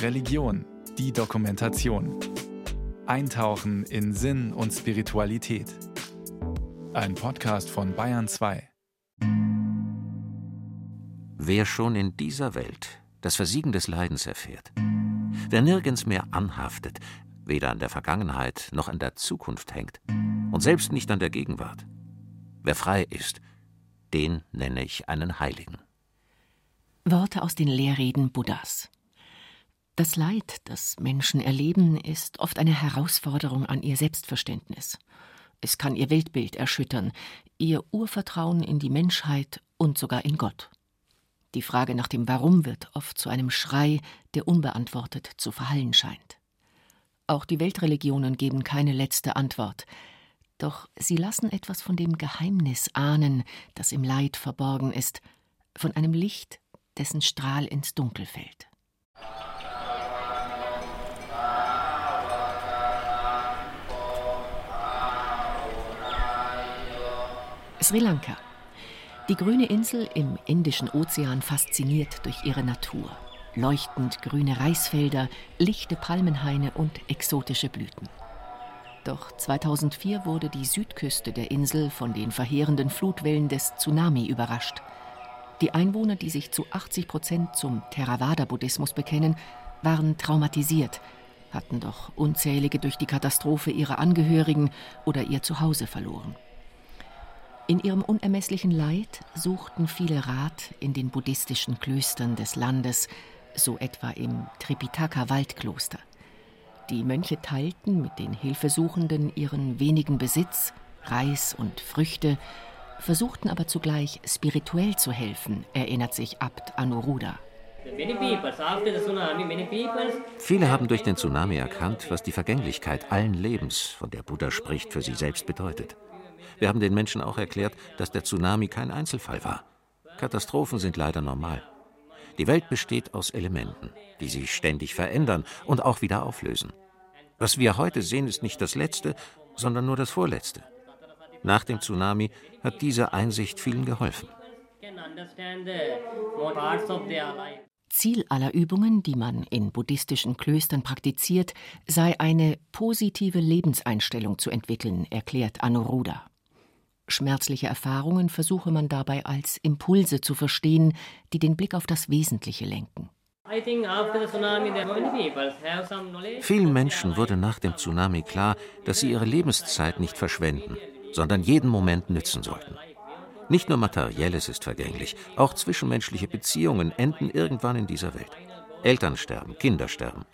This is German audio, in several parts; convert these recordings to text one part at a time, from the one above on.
Religion, die Dokumentation. Eintauchen in Sinn und Spiritualität. Ein Podcast von Bayern 2. Wer schon in dieser Welt das Versiegen des Leidens erfährt, wer nirgends mehr anhaftet, weder an der Vergangenheit noch an der Zukunft hängt und selbst nicht an der Gegenwart, wer frei ist, den nenne ich einen Heiligen. Worte aus den Lehrreden Buddhas. Das Leid, das Menschen erleben, ist oft eine Herausforderung an ihr Selbstverständnis. Es kann ihr Weltbild erschüttern, ihr Urvertrauen in die Menschheit und sogar in Gott. Die Frage nach dem Warum wird oft zu einem Schrei, der unbeantwortet zu verhallen scheint. Auch die Weltreligionen geben keine letzte Antwort, doch sie lassen etwas von dem Geheimnis ahnen, das im Leid verborgen ist, von einem Licht, dessen Strahl ins Dunkel fällt. Sri Lanka. Die grüne Insel im Indischen Ozean fasziniert durch ihre Natur. Leuchtend grüne Reisfelder, lichte Palmenhaine und exotische Blüten. Doch 2004 wurde die Südküste der Insel von den verheerenden Flutwellen des Tsunami überrascht. Die Einwohner, die sich zu 80 Prozent zum Theravada-Buddhismus bekennen, waren traumatisiert, hatten doch unzählige durch die Katastrophe ihre Angehörigen oder ihr Zuhause verloren. In ihrem unermesslichen Leid suchten viele Rat in den buddhistischen Klöstern des Landes, so etwa im Tripitaka-Waldkloster. Die Mönche teilten mit den Hilfesuchenden ihren wenigen Besitz, Reis und Früchte, versuchten aber zugleich spirituell zu helfen, erinnert sich Abt Anuruddha. Viele haben durch den Tsunami erkannt, was die Vergänglichkeit allen Lebens, von der Buddha spricht, für sie selbst bedeutet. Wir haben den Menschen auch erklärt, dass der Tsunami kein Einzelfall war. Katastrophen sind leider normal. Die Welt besteht aus Elementen, die sich ständig verändern und auch wieder auflösen. Was wir heute sehen, ist nicht das Letzte, sondern nur das Vorletzte. Nach dem Tsunami hat diese Einsicht vielen geholfen. Ziel aller Übungen, die man in buddhistischen Klöstern praktiziert, sei eine positive Lebenseinstellung zu entwickeln, erklärt Anuruddha. Schmerzliche Erfahrungen versuche man dabei als Impulse zu verstehen, die den Blick auf das Wesentliche lenken. Vielen Menschen wurde nach dem Tsunami klar, dass sie ihre Lebenszeit nicht verschwenden, sondern jeden Moment nützen sollten. Nicht nur Materielles ist vergänglich, auch zwischenmenschliche Beziehungen enden irgendwann in dieser Welt. Eltern sterben, Kinder sterben.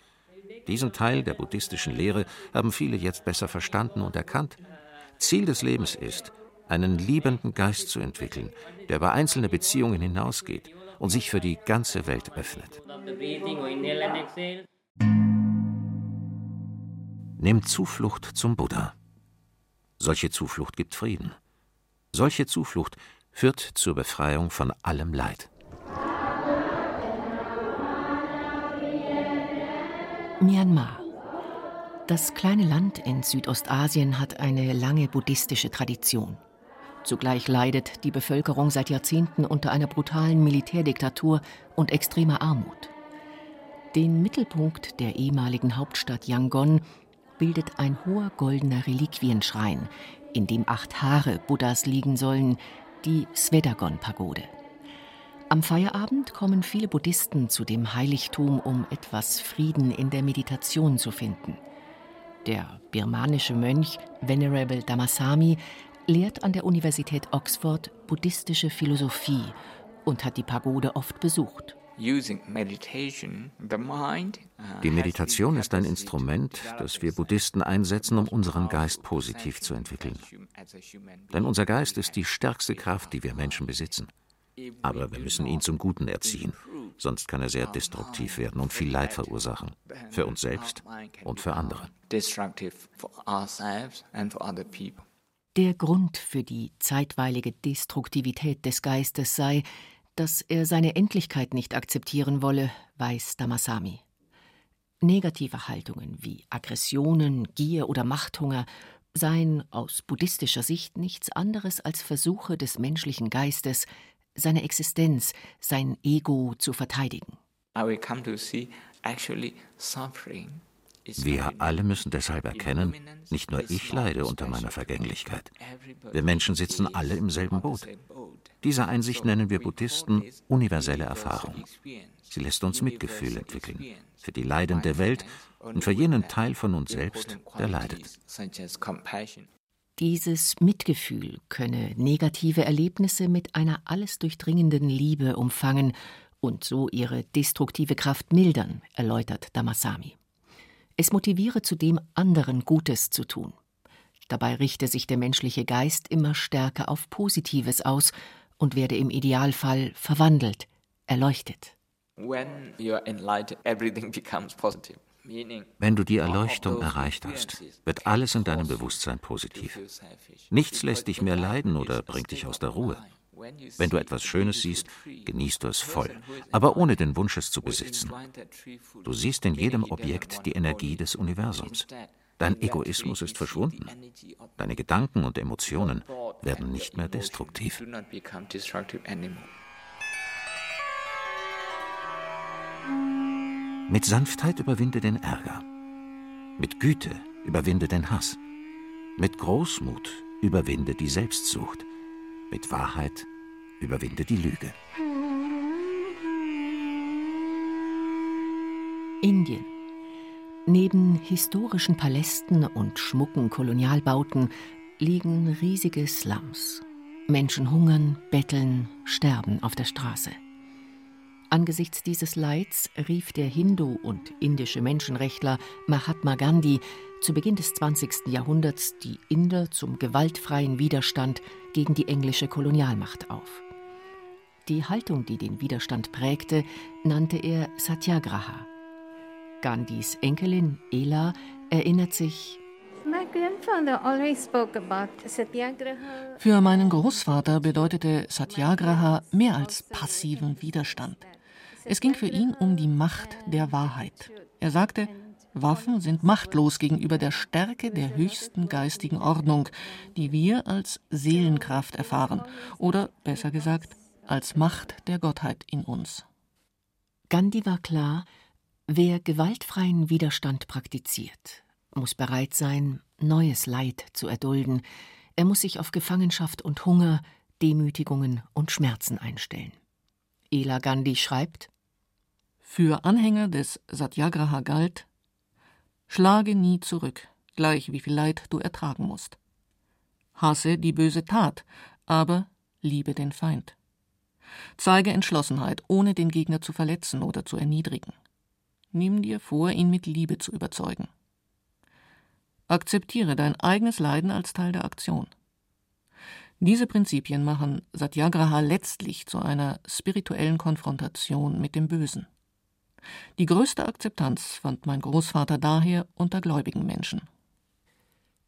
Diesen Teil der buddhistischen Lehre haben viele jetzt besser verstanden und erkannt. Ziel des Lebens ist, einen liebenden Geist zu entwickeln, der über einzelne Beziehungen hinausgeht und sich für die ganze Welt öffnet. Nimm Zuflucht zum Buddha. Solche Zuflucht gibt Frieden. Solche Zuflucht führt zur Befreiung von allem Leid. Myanmar. Das kleine Land in Südostasien hat eine lange buddhistische Tradition. Zugleich leidet die Bevölkerung seit Jahrzehnten unter einer brutalen Militärdiktatur und extremer Armut. Den Mittelpunkt der ehemaligen Hauptstadt Yangon bildet ein hoher goldener Reliquienschrein, in dem acht Haare Buddhas liegen sollen, die Svedagon-Pagode. Am Feierabend kommen viele Buddhisten zu dem Heiligtum, um etwas Frieden in der Meditation zu finden. Der birmanische Mönch Venerable Damasami lehrt an der Universität Oxford buddhistische Philosophie und hat die Pagode oft besucht. Uh, die Meditation ist ein Instrument, das wir Buddhisten einsetzen, um unseren Geist positiv zu entwickeln. Denn unser Geist ist die stärkste Kraft, die wir Menschen besitzen. Aber wir müssen ihn zum Guten erziehen, sonst kann er sehr destruktiv werden und viel Leid verursachen, für uns selbst und für andere. Der Grund für die zeitweilige Destruktivität des Geistes sei, dass er seine Endlichkeit nicht akzeptieren wolle, weiß Damasami. Negative Haltungen wie Aggressionen, Gier oder Machthunger seien aus buddhistischer Sicht nichts anderes als Versuche des menschlichen Geistes, seine Existenz, sein Ego zu verteidigen. Wir alle müssen deshalb erkennen, nicht nur ich leide unter meiner Vergänglichkeit. Wir Menschen sitzen alle im selben Boot. Diese Einsicht nennen wir Buddhisten universelle Erfahrung. Sie lässt uns Mitgefühl entwickeln für die leidende Welt und für jenen Teil von uns selbst, der leidet. Dieses Mitgefühl könne negative Erlebnisse mit einer alles durchdringenden Liebe umfangen und so ihre destruktive Kraft mildern, erläutert Damasami. Es motiviere zudem, anderen Gutes zu tun. Dabei richte sich der menschliche Geist immer stärker auf Positives aus und werde im Idealfall verwandelt, erleuchtet. Wenn du die Erleuchtung erreicht hast, wird alles in deinem Bewusstsein positiv. Nichts lässt dich mehr leiden oder bringt dich aus der Ruhe. Wenn du etwas Schönes siehst, genießt du es voll, aber ohne den Wunsch, es zu besitzen. Du siehst in jedem Objekt die Energie des Universums. Dein Egoismus ist verschwunden. Deine Gedanken und Emotionen werden nicht mehr destruktiv. Mit Sanftheit überwinde den Ärger. Mit Güte überwinde den Hass. Mit Großmut überwinde die Selbstsucht. Mit Wahrheit überwinde die Lüge. Indien. Neben historischen Palästen und schmucken Kolonialbauten liegen riesige Slums. Menschen hungern, betteln, sterben auf der Straße. Angesichts dieses Leids rief der Hindu- und indische Menschenrechtler Mahatma Gandhi zu Beginn des 20. Jahrhunderts die Inder zum gewaltfreien Widerstand gegen die englische Kolonialmacht auf. Die Haltung, die den Widerstand prägte, nannte er Satyagraha. Gandhis Enkelin Ela erinnert sich, für meinen Großvater bedeutete Satyagraha mehr als passiven Widerstand. Es ging für ihn um die Macht der Wahrheit. Er sagte, Waffen sind machtlos gegenüber der Stärke der höchsten geistigen Ordnung, die wir als Seelenkraft erfahren, oder besser gesagt, als Macht der Gottheit in uns. Gandhi war klar, wer gewaltfreien Widerstand praktiziert, muss bereit sein, neues Leid zu erdulden, er muss sich auf Gefangenschaft und Hunger, Demütigungen und Schmerzen einstellen. Ela Gandhi schreibt für Anhänger des Satyagraha galt: Schlage nie zurück, gleich wie viel Leid du ertragen musst. Hasse die böse Tat, aber liebe den Feind. Zeige Entschlossenheit, ohne den Gegner zu verletzen oder zu erniedrigen. Nimm dir vor, ihn mit Liebe zu überzeugen. Akzeptiere dein eigenes Leiden als Teil der Aktion. Diese Prinzipien machen Satyagraha letztlich zu einer spirituellen Konfrontation mit dem Bösen. Die größte Akzeptanz fand mein Großvater daher unter gläubigen Menschen.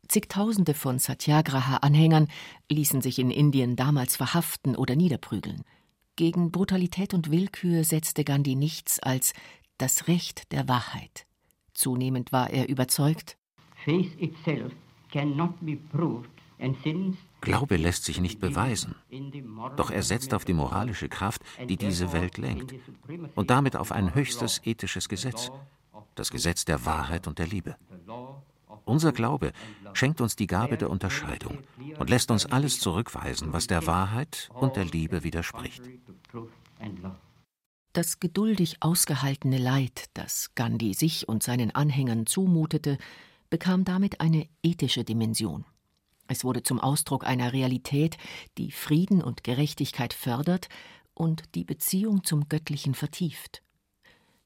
Zigtausende von Satyagraha-Anhängern ließen sich in Indien damals verhaften oder niederprügeln. Gegen Brutalität und Willkür setzte Gandhi nichts als das Recht der Wahrheit. Zunehmend war er überzeugt, Faith itself cannot be proved and since Glaube lässt sich nicht beweisen, doch er setzt auf die moralische Kraft, die diese Welt lenkt, und damit auf ein höchstes ethisches Gesetz, das Gesetz der Wahrheit und der Liebe. Unser Glaube schenkt uns die Gabe der Unterscheidung und lässt uns alles zurückweisen, was der Wahrheit und der Liebe widerspricht. Das geduldig ausgehaltene Leid, das Gandhi sich und seinen Anhängern zumutete, bekam damit eine ethische Dimension. Es wurde zum Ausdruck einer Realität, die Frieden und Gerechtigkeit fördert und die Beziehung zum Göttlichen vertieft.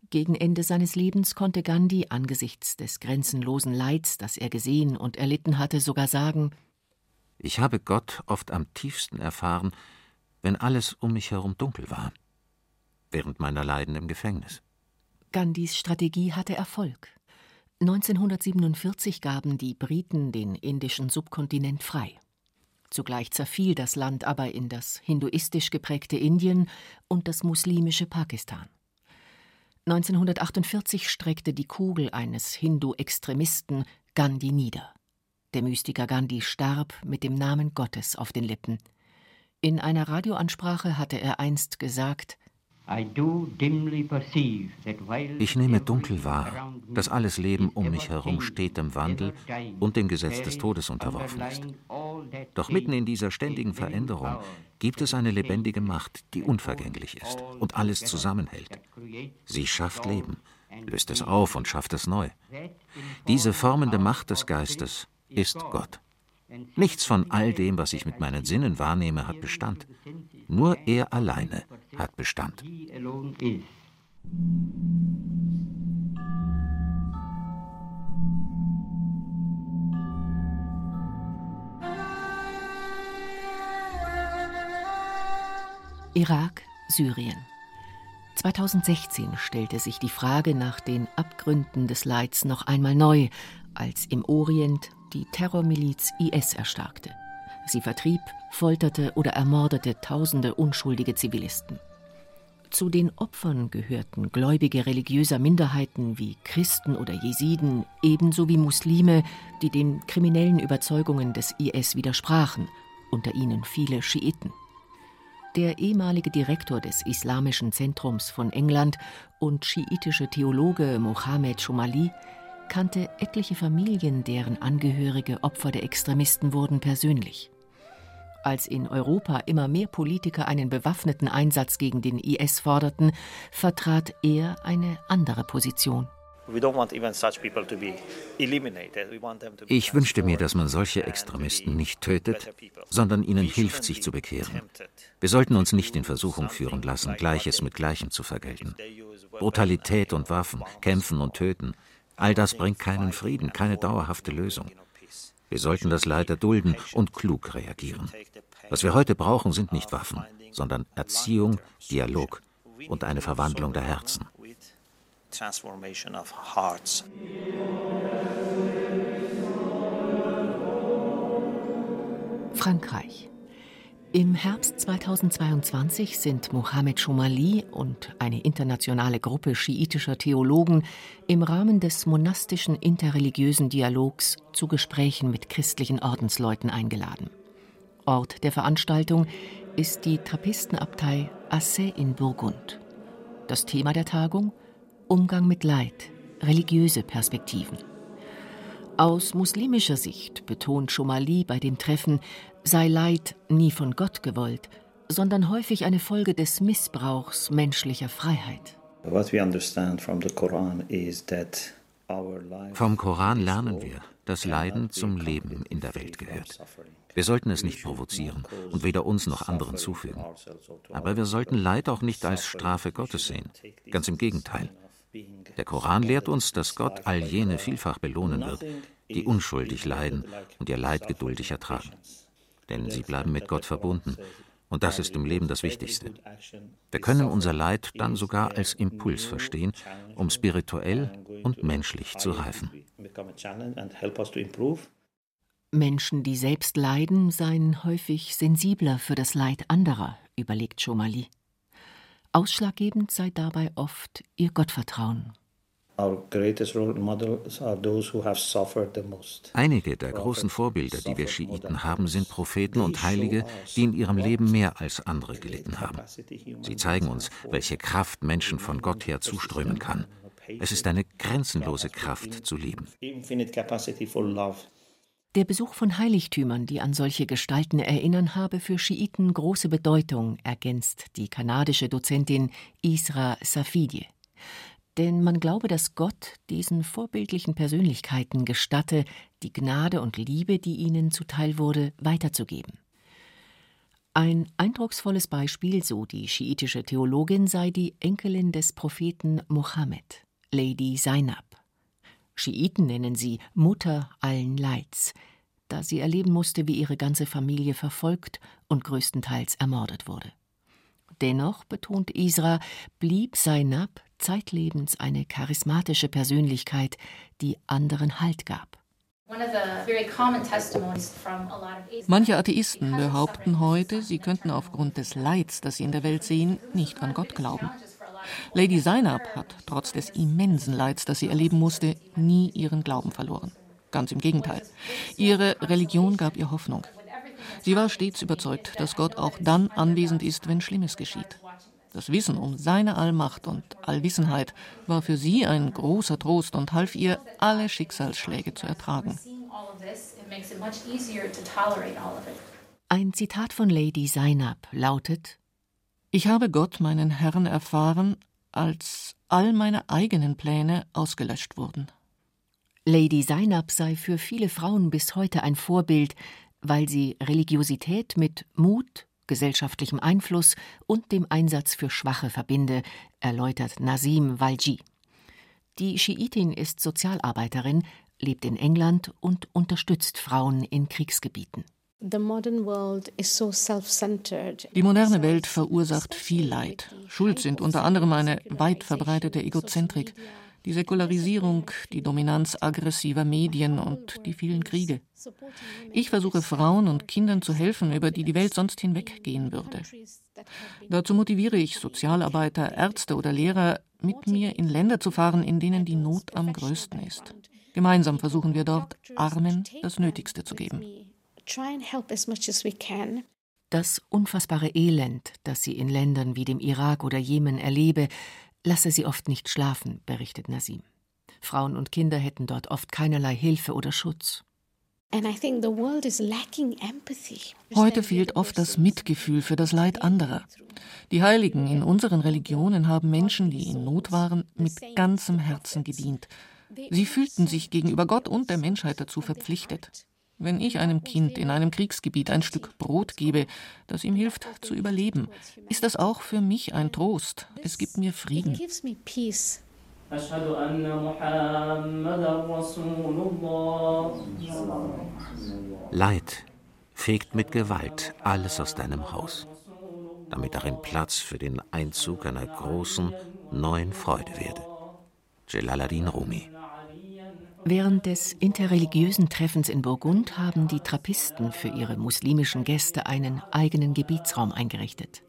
Gegen Ende seines Lebens konnte Gandhi angesichts des grenzenlosen Leids, das er gesehen und erlitten hatte, sogar sagen Ich habe Gott oft am tiefsten erfahren, wenn alles um mich herum dunkel war, während meiner Leiden im Gefängnis. Gandhis Strategie hatte Erfolg. 1947 gaben die Briten den indischen Subkontinent frei. Zugleich zerfiel das Land aber in das hinduistisch geprägte Indien und das muslimische Pakistan. 1948 streckte die Kugel eines Hindu-Extremisten Gandhi nieder. Der Mystiker Gandhi starb mit dem Namen Gottes auf den Lippen. In einer Radioansprache hatte er einst gesagt: Ich nehme dunkel wahr, dass alles Leben um mich herum stetem Wandel und dem Gesetz des Todes unterworfen ist. Doch mitten in dieser ständigen Veränderung gibt es eine lebendige Macht, die unvergänglich ist und alles zusammenhält. Sie schafft Leben, löst es auf und schafft es neu. Diese formende Macht des Geistes ist Gott. Nichts von all dem, was ich mit meinen Sinnen wahrnehme, hat Bestand. Nur er alleine hat Bestand. Irak, Syrien. 2016 stellte sich die Frage nach den Abgründen des Leids noch einmal neu, als im Orient die Terrormiliz IS erstarkte. Sie vertrieb, folterte oder ermordete tausende unschuldige Zivilisten. Zu den Opfern gehörten Gläubige religiöser Minderheiten wie Christen oder Jesiden, ebenso wie Muslime, die den kriminellen Überzeugungen des IS widersprachen, unter ihnen viele Schiiten. Der ehemalige Direktor des Islamischen Zentrums von England und schiitische Theologe Mohammed Shomali kannte etliche Familien, deren Angehörige Opfer der Extremisten wurden, persönlich. Als in Europa immer mehr Politiker einen bewaffneten Einsatz gegen den IS forderten, vertrat er eine andere Position. Ich wünschte mir, dass man solche Extremisten nicht tötet, sondern ihnen hilft, sich zu bekehren. Wir sollten uns nicht in Versuchung führen lassen, Gleiches mit Gleichem zu vergelten. Brutalität und Waffen, Kämpfen und Töten, All das bringt keinen Frieden, keine dauerhafte Lösung. Wir sollten das Leid erdulden und klug reagieren. Was wir heute brauchen, sind nicht Waffen, sondern Erziehung, Dialog und eine Verwandlung der Herzen. Frankreich. Im Herbst 2022 sind Mohammed Shomali und eine internationale Gruppe schiitischer Theologen im Rahmen des monastischen interreligiösen Dialogs zu Gesprächen mit christlichen Ordensleuten eingeladen. Ort der Veranstaltung ist die Trappistenabtei Assay in Burgund. Das Thema der Tagung Umgang mit Leid, religiöse Perspektiven. Aus muslimischer Sicht betont Schomali bei dem Treffen, sei Leid nie von Gott gewollt, sondern häufig eine Folge des Missbrauchs menschlicher Freiheit. Vom Koran lernen wir, dass Leiden zum Leben in der Welt gehört. Wir sollten es nicht provozieren und weder uns noch anderen zufügen. Aber wir sollten Leid auch nicht als Strafe Gottes sehen. Ganz im Gegenteil. Der Koran lehrt uns, dass Gott all jene vielfach belohnen wird, die unschuldig leiden und ihr Leid geduldig ertragen. Denn sie bleiben mit Gott verbunden. Und das ist im Leben das Wichtigste. Wir können unser Leid dann sogar als Impuls verstehen, um spirituell und menschlich zu reifen. Menschen, die selbst leiden, seien häufig sensibler für das Leid anderer, überlegt Schomali. Ausschlaggebend sei dabei oft ihr Gottvertrauen. Einige der großen Vorbilder, die wir Schiiten haben, sind Propheten und Heilige, die in ihrem Leben mehr als andere gelitten haben. Sie zeigen uns, welche Kraft Menschen von Gott her zuströmen kann. Es ist eine grenzenlose Kraft zu lieben. Der Besuch von Heiligtümern, die an solche Gestalten erinnern, habe für Schiiten große Bedeutung, ergänzt die kanadische Dozentin Isra Safidie. Denn man glaube, dass Gott diesen vorbildlichen Persönlichkeiten gestatte, die Gnade und Liebe, die ihnen zuteil wurde, weiterzugeben. Ein eindrucksvolles Beispiel, so die schiitische Theologin, sei die Enkelin des Propheten Mohammed, Lady Zainab. Schiiten nennen sie Mutter allen Leids, da sie erleben musste, wie ihre ganze Familie verfolgt und größtenteils ermordet wurde. Dennoch, betont Isra, blieb Seinab zeitlebens eine charismatische Persönlichkeit, die anderen Halt gab. Manche Atheisten behaupten heute, sie könnten aufgrund des Leids, das sie in der Welt sehen, nicht an Gott glauben. Lady Zainab hat trotz des immensen Leids, das sie erleben musste, nie ihren Glauben verloren. Ganz im Gegenteil. Ihre Religion gab ihr Hoffnung. Sie war stets überzeugt, dass Gott auch dann anwesend ist, wenn Schlimmes geschieht. Das Wissen um seine Allmacht und Allwissenheit war für sie ein großer Trost und half ihr, alle Schicksalsschläge zu ertragen. Ein Zitat von Lady Zainab lautet: Ich habe Gott, meinen Herrn, erfahren, als all meine eigenen Pläne ausgelöscht wurden. Lady Zainab sei für viele Frauen bis heute ein Vorbild, weil sie Religiosität mit Mut, gesellschaftlichem Einfluss und dem Einsatz für Schwache verbinde, erläutert Nazim Walji. Die Schiitin ist Sozialarbeiterin, lebt in England und unterstützt Frauen in Kriegsgebieten. Die moderne Welt verursacht viel Leid. Schuld sind unter anderem eine weit verbreitete Egozentrik, die Säkularisierung, die Dominanz aggressiver Medien und die vielen Kriege. Ich versuche Frauen und Kindern zu helfen, über die die Welt sonst hinweggehen würde. Dazu motiviere ich Sozialarbeiter, Ärzte oder Lehrer, mit mir in Länder zu fahren, in denen die Not am größten ist. Gemeinsam versuchen wir dort, Armen das Nötigste zu geben. Das unfassbare Elend, das sie in Ländern wie dem Irak oder Jemen erlebe, lasse sie oft nicht schlafen, berichtet Nasim. Frauen und Kinder hätten dort oft keinerlei Hilfe oder Schutz. Heute fehlt oft das Mitgefühl für das Leid anderer. Die Heiligen in unseren Religionen haben Menschen, die in Not waren, mit ganzem Herzen gedient. Sie fühlten sich gegenüber Gott und der Menschheit dazu verpflichtet. Wenn ich einem Kind in einem Kriegsgebiet ein Stück Brot gebe, das ihm hilft zu überleben, ist das auch für mich ein Trost. Es gibt mir Frieden. Leid fegt mit Gewalt alles aus deinem Haus, damit darin Platz für den Einzug einer großen, neuen Freude werde. Jalaluddin Rumi Während des interreligiösen Treffens in Burgund haben die Trappisten für ihre muslimischen Gäste einen eigenen Gebietsraum eingerichtet.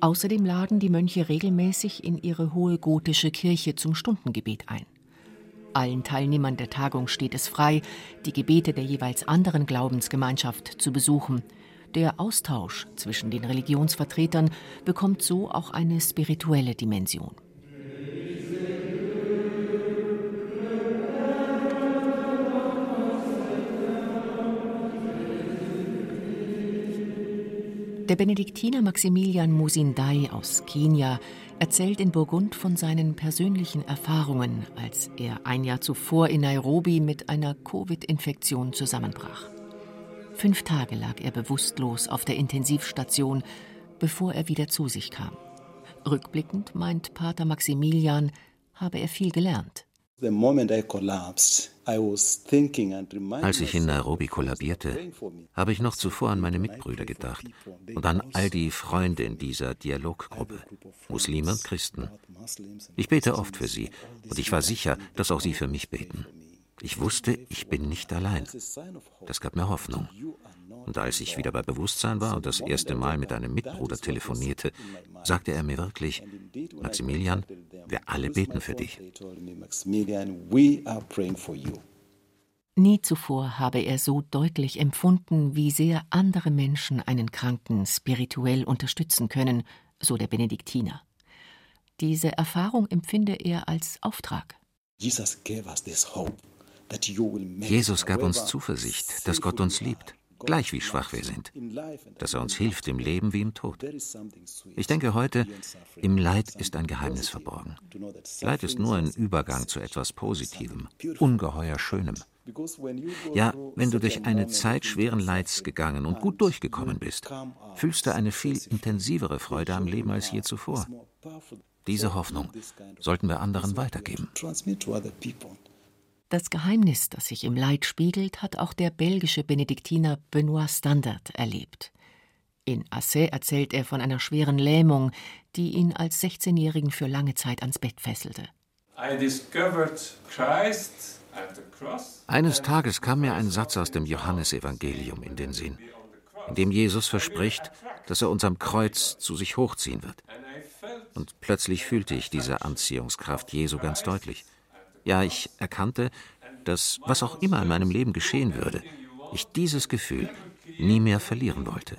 Außerdem laden die Mönche regelmäßig in ihre hohe gotische Kirche zum Stundengebet ein. Allen Teilnehmern der Tagung steht es frei, die Gebete der jeweils anderen Glaubensgemeinschaft zu besuchen. Der Austausch zwischen den Religionsvertretern bekommt so auch eine spirituelle Dimension. Der Benediktiner Maximilian Musindai aus Kenia erzählt in Burgund von seinen persönlichen Erfahrungen, als er ein Jahr zuvor in Nairobi mit einer Covid-Infektion zusammenbrach. Fünf Tage lag er bewusstlos auf der Intensivstation, bevor er wieder zu sich kam. Rückblickend meint Pater Maximilian, habe er viel gelernt. Als ich in Nairobi kollabierte, habe ich noch zuvor an meine Mitbrüder gedacht und an all die Freunde in dieser Dialoggruppe, Muslime und Christen. Ich bete oft für sie und ich war sicher, dass auch sie für mich beten. Ich wusste, ich bin nicht allein. Das gab mir Hoffnung. Und als ich wieder bei Bewusstsein war und das erste Mal mit einem Mitbruder telefonierte, sagte er mir wirklich, Maximilian, wir alle beten für dich. Nie zuvor habe er so deutlich empfunden, wie sehr andere Menschen einen Kranken spirituell unterstützen können, so der Benediktiner. Diese Erfahrung empfinde er als Auftrag. Jesus gab uns Zuversicht, dass Gott uns liebt gleich wie schwach wir sind, dass er uns hilft im Leben wie im Tod. Ich denke heute, im Leid ist ein Geheimnis verborgen. Leid ist nur ein Übergang zu etwas Positivem, ungeheuer Schönem. Ja, wenn du durch eine Zeit schweren Leids gegangen und gut durchgekommen bist, fühlst du eine viel intensivere Freude am Leben als je zuvor. Diese Hoffnung sollten wir anderen weitergeben. Das Geheimnis, das sich im Leid spiegelt, hat auch der belgische Benediktiner Benoit Standard erlebt. In Assay erzählt er von einer schweren Lähmung, die ihn als 16-Jährigen für lange Zeit ans Bett fesselte. Eines Tages kam mir ein Satz aus dem Johannesevangelium in den Sinn, in dem Jesus verspricht, dass er uns am Kreuz zu sich hochziehen wird. Und plötzlich fühlte ich diese Anziehungskraft Jesu ganz deutlich. Ja, ich erkannte, dass was auch immer in meinem Leben geschehen würde, ich dieses Gefühl nie mehr verlieren wollte.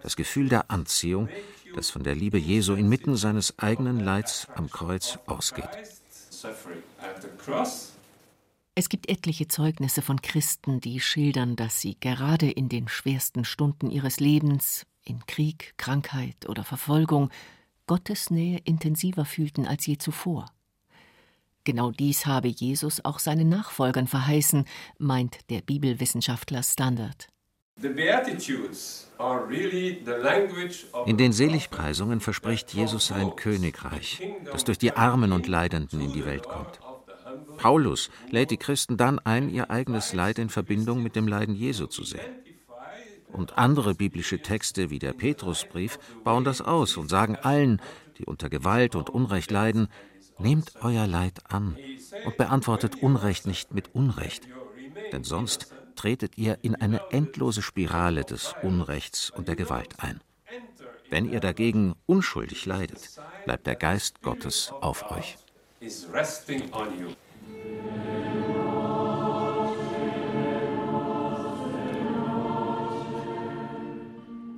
das Gefühl der Anziehung, das von der Liebe Jesu inmitten seines eigenen Leids am Kreuz ausgeht. Es gibt etliche Zeugnisse von Christen, die schildern, dass sie gerade in den schwersten Stunden ihres Lebens, in Krieg, Krankheit oder Verfolgung, Gottes Nähe intensiver fühlten als je zuvor. Genau dies habe Jesus auch seinen Nachfolgern verheißen, meint der Bibelwissenschaftler Standard. In den Seligpreisungen verspricht Jesus ein Königreich, das durch die Armen und Leidenden in die Welt kommt. Paulus lädt die Christen dann ein, ihr eigenes Leid in Verbindung mit dem Leiden Jesu zu sehen. Und andere biblische Texte wie der Petrusbrief bauen das aus und sagen allen, die unter Gewalt und Unrecht leiden, nehmt euer Leid an und beantwortet Unrecht nicht mit Unrecht, denn sonst tretet ihr in eine endlose Spirale des Unrechts und der Gewalt ein. Wenn ihr dagegen unschuldig leidet, bleibt der Geist Gottes auf euch.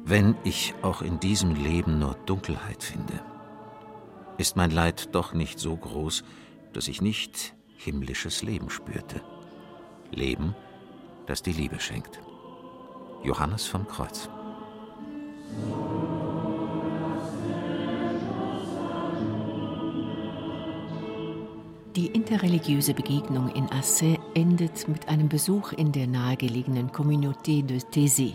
Wenn ich auch in diesem Leben nur Dunkelheit finde, ist mein Leid doch nicht so groß, dass ich nicht himmlisches Leben spürte. Leben, das die Liebe schenkt. Johannes vom Kreuz. Die interreligiöse Begegnung in Assais endet mit einem Besuch in der nahegelegenen Communauté de Thésée.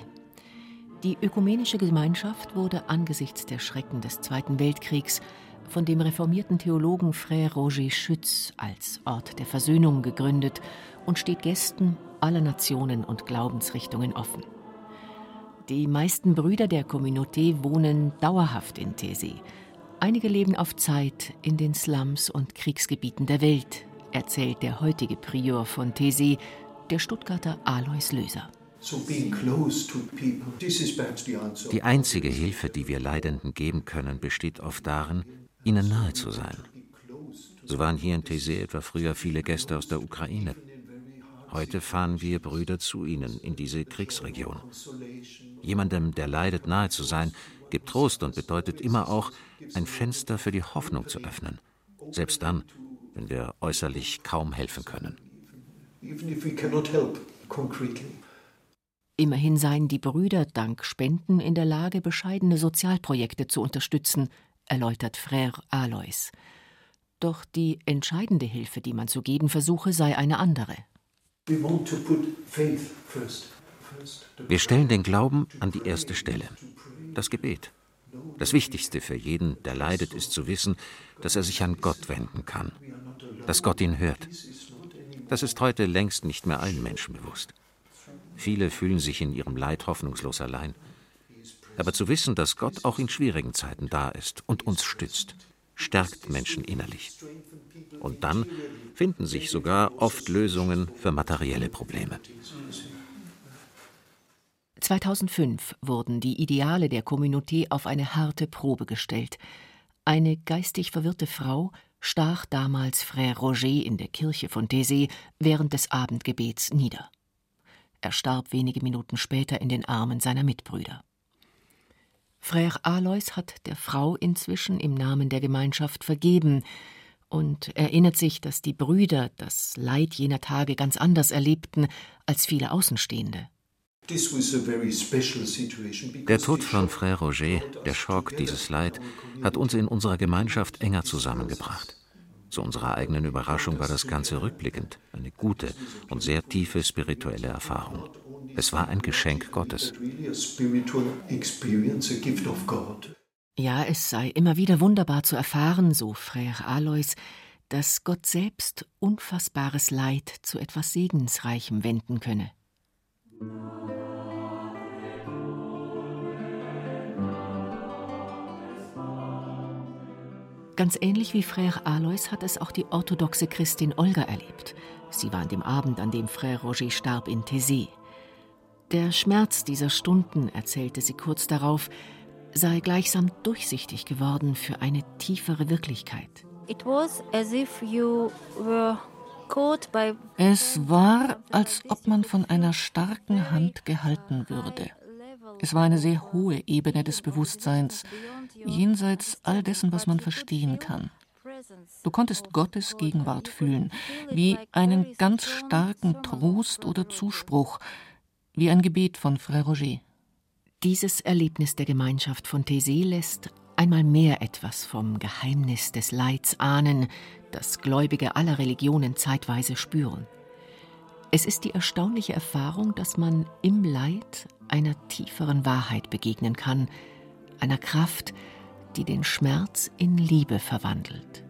Die ökumenische Gemeinschaft wurde angesichts der Schrecken des Zweiten Weltkriegs von dem reformierten Theologen Frère Roger Schütz als Ort der Versöhnung gegründet und steht Gästen aller Nationen und Glaubensrichtungen offen. Die meisten Brüder der Communauté wohnen dauerhaft in Thésée. Einige leben auf Zeit in den Slums und Kriegsgebieten der Welt, erzählt der heutige Prior von Thésée, der Stuttgarter Alois Löser. Die einzige Hilfe, die wir Leidenden geben können, besteht oft darin, ihnen nahe zu sein. So waren hier in Thésée etwa früher viele Gäste aus der Ukraine. Heute fahren wir Brüder zu ihnen in diese Kriegsregion. Jemandem, der leidet, nahe zu sein, gibt Trost und bedeutet immer auch, ein Fenster für die Hoffnung zu öffnen. Selbst dann, wenn wir äußerlich kaum helfen können. Immerhin seien die Brüder dank Spenden in der Lage, bescheidene Sozialprojekte zu unterstützen, erläutert Frère Alois. Doch die entscheidende Hilfe, die man zu geben versuche, sei eine andere. Wir stellen den Glauben an die erste Stelle, das Gebet. Das Wichtigste für jeden, der leidet, ist zu wissen, dass er sich an Gott wenden kann, dass Gott ihn hört. Das ist heute längst nicht mehr allen Menschen bewusst. Viele fühlen sich in ihrem Leid hoffnungslos allein. Aber zu wissen, dass Gott auch in schwierigen Zeiten da ist und uns stützt, stärkt Menschen innerlich. Und dann finden sich sogar oft Lösungen für materielle Probleme. 2005 wurden die Ideale der Communauté auf eine harte Probe gestellt. Eine geistig verwirrte Frau stach damals Frère Roger in der Kirche von Thésée während des Abendgebets nieder. Er starb wenige Minuten später in den Armen seiner Mitbrüder. Frère Alois hat der Frau inzwischen im Namen der Gemeinschaft vergeben und erinnert sich, dass die Brüder das Leid jener Tage ganz anders erlebten als viele Außenstehende. Der Tod von Frère Roger, der Schock, dieses Leid, hat uns in unserer Gemeinschaft enger zusammengebracht. Zu unserer eigenen Überraschung war das Ganze rückblickend eine gute und sehr tiefe spirituelle Erfahrung. Es war ein Geschenk Gottes. Ja, es sei immer wieder wunderbar zu erfahren, so Frère Alois, dass Gott selbst unfassbares Leid zu etwas Segensreichem wenden könne. Ganz ähnlich wie Frère Alois hat es auch die orthodoxe Christin Olga erlebt. Sie war an dem Abend, an dem Frère Roger starb, in Thésée. Der Schmerz dieser Stunden, erzählte sie kurz darauf, sei gleichsam durchsichtig geworden für eine tiefere Wirklichkeit. Es war, als ob man von einer starken Hand gehalten würde. Es war eine sehr hohe Ebene des Bewusstseins, jenseits all dessen, was man verstehen kann. Du konntest Gottes Gegenwart fühlen, wie einen ganz starken Trost oder Zuspruch, wie ein Gebet von Frère Roger. Dieses Erlebnis der Gemeinschaft von Thésée lässt einmal mehr etwas vom Geheimnis des Leids ahnen, das Gläubige aller Religionen zeitweise spüren. Es ist die erstaunliche Erfahrung, dass man im Leid einer tieferen Wahrheit begegnen kann, einer Kraft, die den Schmerz in Liebe verwandelt.